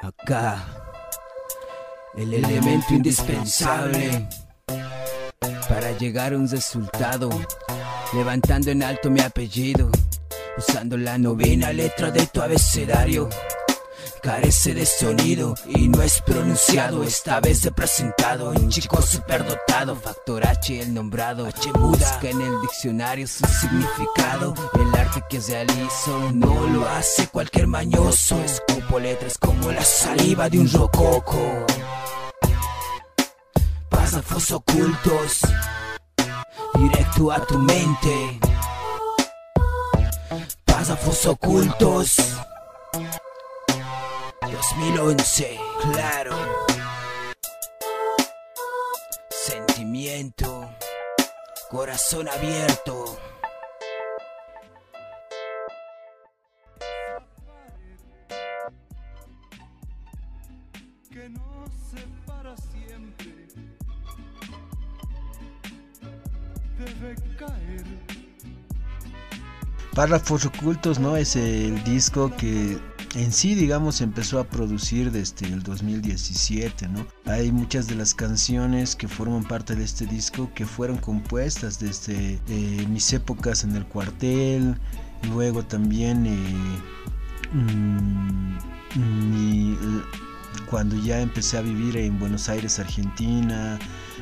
Acá, el elemento indispensable para llegar a un resultado, levantando en alto mi apellido, usando la novena letra de tu abecedario. Carece de sonido y no es pronunciado, esta vez he presentado un chico superdotado, factor H el nombrado, H busca en el diccionario su significado, el arte que realizo no lo hace cualquier mañoso, escupo letras como la saliva de un rococo, párrafos ocultos, directo a tu mente, párrafos ocultos. 2011, claro. Sentimiento, corazón abierto. que no se para siempre debe caer. Párrafos ocultos, ¿no? Es el disco que en sí, digamos, empezó a producir desde el 2017, ¿no? Hay muchas de las canciones que forman parte de este disco que fueron compuestas desde eh, mis épocas en el cuartel, luego también eh, mm, mi- cuando ya empecé a vivir en Buenos Aires, Argentina,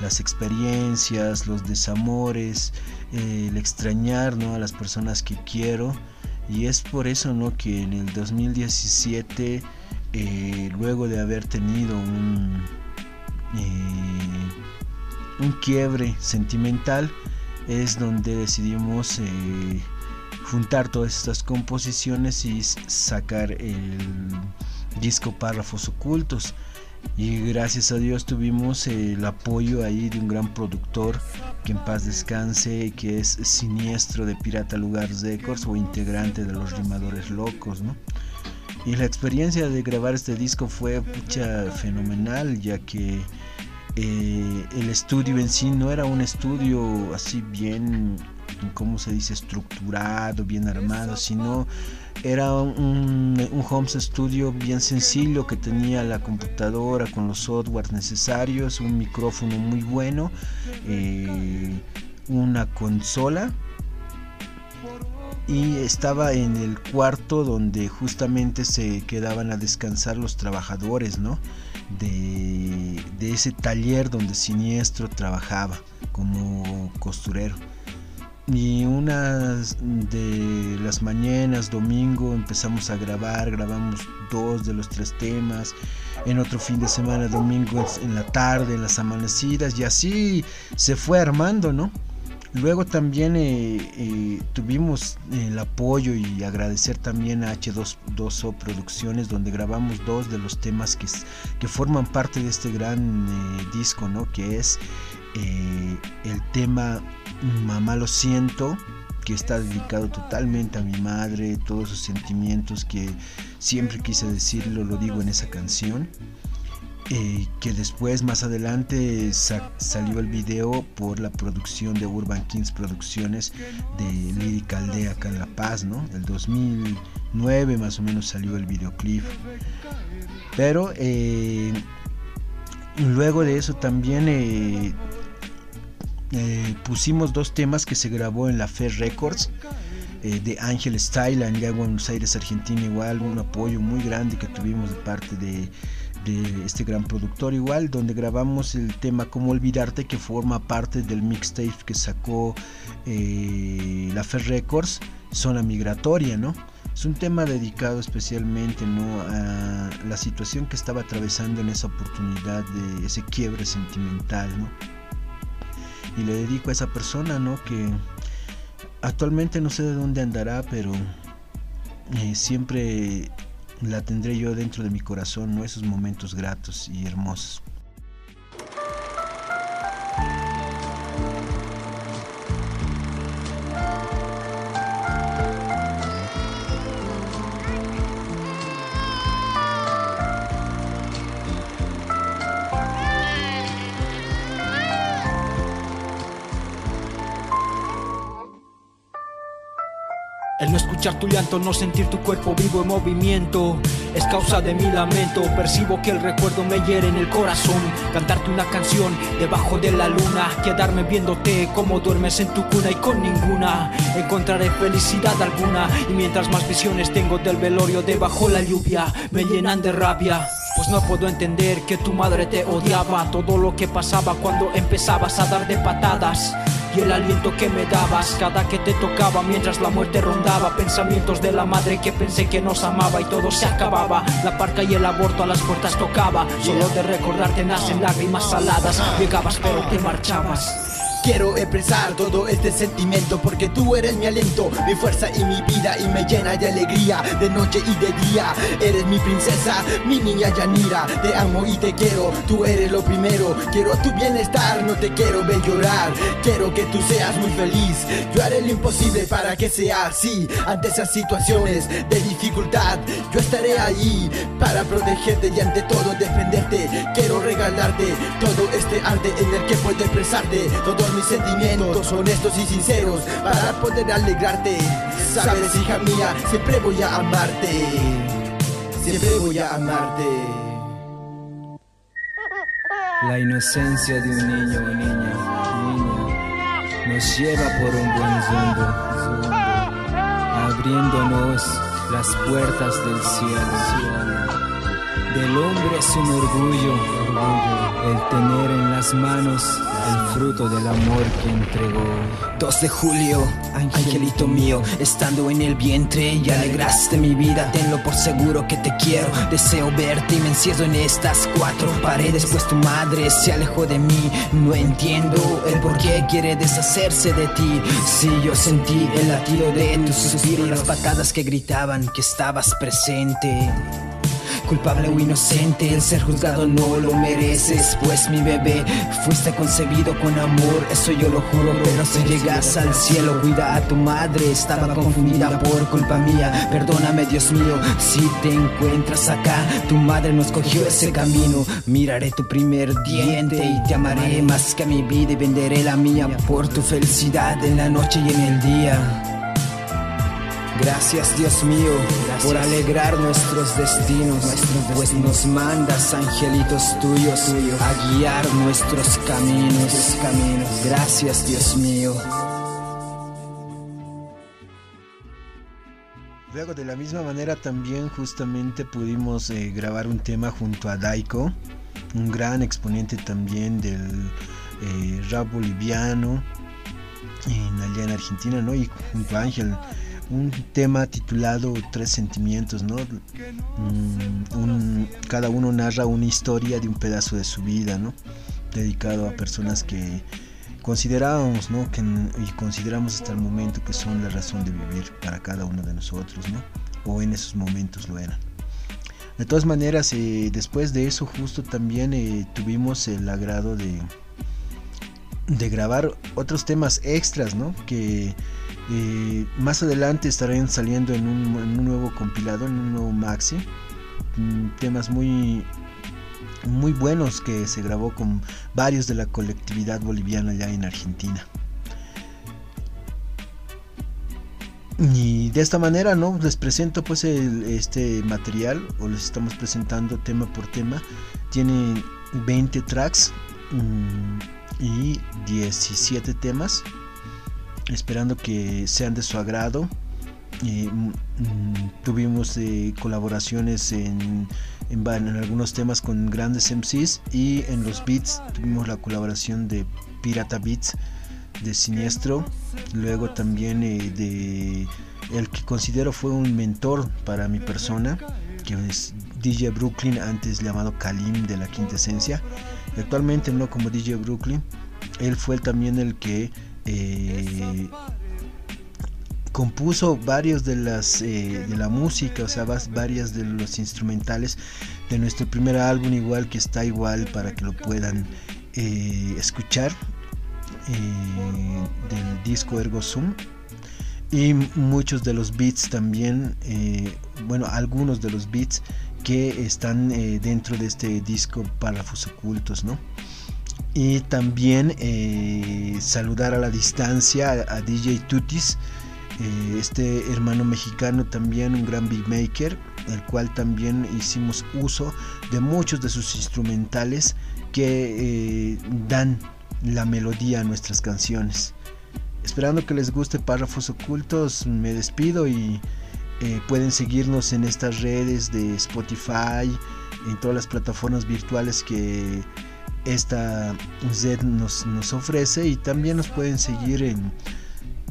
las experiencias, los desamores, eh, el extrañar ¿no? a las personas que quiero. Y es por eso ¿no? que en el 2017, eh, luego de haber tenido un, eh, un quiebre sentimental, es donde decidimos eh, juntar todas estas composiciones y sacar el disco Párrafos Ocultos. Y gracias a Dios tuvimos el apoyo ahí de un gran productor que en paz descanse, que es siniestro de Pirata Lugar Records o integrante de los Rimadores Locos, ¿no? Y la experiencia de grabar este disco fue pucha fenomenal, ya que eh, el estudio en sí no era un estudio así bien, ¿cómo se dice?, estructurado, bien armado, sino era un, un home studio bien sencillo que tenía la computadora con los softwares necesarios, un micrófono muy bueno, eh, una consola y estaba en el cuarto donde justamente se quedaban a descansar los trabajadores, ¿no? De, de ese taller donde Siniestro trabajaba como costurero. Y unas de las mañanas, domingo, empezamos a grabar, grabamos dos de los tres temas. En otro fin de semana, domingo, en la tarde, en las amanecidas, y así se fue armando, ¿no? Luego también eh, eh, tuvimos el apoyo y agradecer también a H2O Producciones, donde grabamos dos de los temas que, que forman parte de este gran eh, disco, ¿no? Que es el tema Mamá lo siento, que está dedicado totalmente a mi madre, todos sus sentimientos que siempre quise decirlo, lo digo en esa canción. Eh, que después más adelante sa- salió el video por la producción de Urban Kings Producciones de Lírica Aldea acá en La Paz, ¿no? Del 2009 más o menos salió el videoclip. Pero eh, luego de eso también eh, eh, pusimos dos temas que se grabó en la Fe Records eh, de Ángel Style en ya Buenos Aires, Argentina, igual un apoyo muy grande que tuvimos de parte de, este gran productor, igual donde grabamos el tema Cómo Olvidarte, que forma parte del mixtape que sacó eh, la Fe Records, Zona Migratoria, ¿no? Es un tema dedicado especialmente ¿no? a la situación que estaba atravesando en esa oportunidad de ese quiebre sentimental, ¿no? Y le dedico a esa persona, ¿no? Que actualmente no sé de dónde andará, pero eh, siempre la tendré yo dentro de mi corazón, ¿no? Esos momentos gratos y hermosos. Escuchar tu llanto, no sentir tu cuerpo vivo en movimiento. Es causa de mi lamento, percibo que el recuerdo me hiere en el corazón. Cantarte una canción debajo de la luna, quedarme viéndote como duermes en tu cuna y con ninguna encontraré felicidad alguna. Y mientras más visiones tengo del velorio debajo la lluvia, me llenan de rabia. Pues no puedo entender que tu madre te odiaba, todo lo que pasaba cuando empezabas a dar de patadas y el aliento que me dabas cada que te tocaba mientras la muerte rondaba pensamientos de la madre que pensé que nos amaba y todo se acababa. La parca y el aborto a las puertas tocaba solo de recordarte nacen lágrimas saladas. Llegabas pero te marchabas Quiero expresar todo este sentimiento porque tú eres mi aliento, mi fuerza y mi vida y me llena de alegría de noche y de día. Eres mi princesa, mi niña Yanira, te amo y te quiero, tú eres lo primero. Quiero tu bienestar, no te quiero ver llorar. Quiero que tú seas muy feliz. Yo haré lo imposible para que sea así. Ante esas situaciones de dificultad, yo estaré ahí para protegerte y ante todo defenderte. Quiero regalarte todo este arte en el que puedo expresarte todos mis sentimientos honestos y sinceros para poder alegrarte. Sabes, hija mía, siempre voy a amarte. Siempre voy a amarte. La inocencia de un niño o niña, nos lleva por un buen rumbo, abriéndonos las puertas del cielo. Del hombre es un orgullo, orgullo, el tener en las manos el fruto del amor que entregó. 2 de julio, angelito mío, estando en el vientre y alegraste mi vida, tenlo por seguro que te quiero. Deseo verte y me encierro en estas cuatro paredes, pues tu madre se alejó de mí. No entiendo el por qué quiere deshacerse de ti. Si yo sentí el latido de tu suspiro y las patadas que gritaban que estabas presente. Culpable o inocente, el ser juzgado no lo mereces. Pues mi bebé, fuiste concebido con amor, eso yo lo juro. Pero si llegas al cielo, cuida a tu madre. Estaba confundida por culpa mía. Perdóname, Dios mío, si te encuentras acá. Tu madre no escogió ese camino. Miraré tu primer diente y te amaré más que a mi vida y venderé la mía por tu felicidad en la noche y en el día. Gracias Dios mío Gracias. por alegrar nuestros destinos, nuestros pues nos mandas angelitos tuyos, tuyos a guiar nuestros caminos, caminos. Gracias Dios mío. Luego de la misma manera también justamente pudimos eh, grabar un tema junto a Daiko, un gran exponente también del eh, rap boliviano en Argentina, ¿no? Y junto a Ángel un tema titulado Tres Sentimientos, ¿no? Mm, cada uno narra una historia de un pedazo de su vida, ¿no? Dedicado a personas que considerábamos, ¿no? Y consideramos hasta el momento que son la razón de vivir para cada uno de nosotros, ¿no? O en esos momentos lo eran. De todas maneras, eh, después de eso justo también eh, tuvimos el agrado de, de grabar otros temas extras, ¿no? Que más adelante estarán saliendo en un, nuevo compilado, en un nuevo maxi. Mm, temas muy, muy buenos que se grabó con varios de la colectividad boliviana allá en Argentina. Y de esta manera, ¿no? Les presento pues este material, o les estamos presentando tema por tema. Tiene 20 tracks mmm, y 17 temas esperando que sean de su agrado. Eh, tuvimos eh, colaboraciones en, en, en, algunos temas con grandes MCs y en los beats tuvimos la colaboración de Pirata Beats de Siniestro, luego también eh, de el que considero fue un mentor para mi persona, que es DJ Brooklyn, antes llamado Kalim de la Quinta Esencia, actualmente no como DJ Brooklyn, él fue también el que eh, compuso varios de las eh, de la música, o sea, varias de los instrumentales de nuestro primer álbum, igual que está igual para que lo puedan eh, escuchar del disco Ergo Zoom y muchos de los beats también, bueno, algunos de los beats que están dentro de este disco para Ocultos, ¿no? Y también eh, saludar a la distancia a, DJ Tutis eh, este hermano mexicano también un gran beatmaker el cual también hicimos uso de muchos de sus instrumentales que eh, dan la melodía a nuestras canciones. Esperando que les guste párrafos ocultos me despido y pueden seguirnos en estas redes de Spotify en todas las plataformas virtuales que esta Z nos, nos ofrece y también nos pueden seguir en,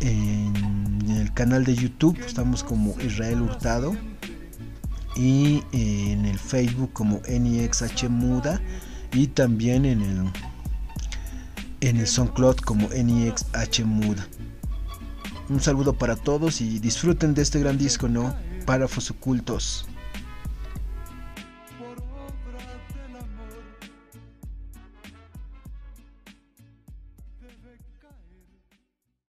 el canal de YouTube, estamos como Israel Hurtado y en el Facebook como NIXH Muda y también en el en el SoundCloud como NIXH Muda. Un saludo para todos y disfruten de este gran disco, ¿no? Párrafos ocultos.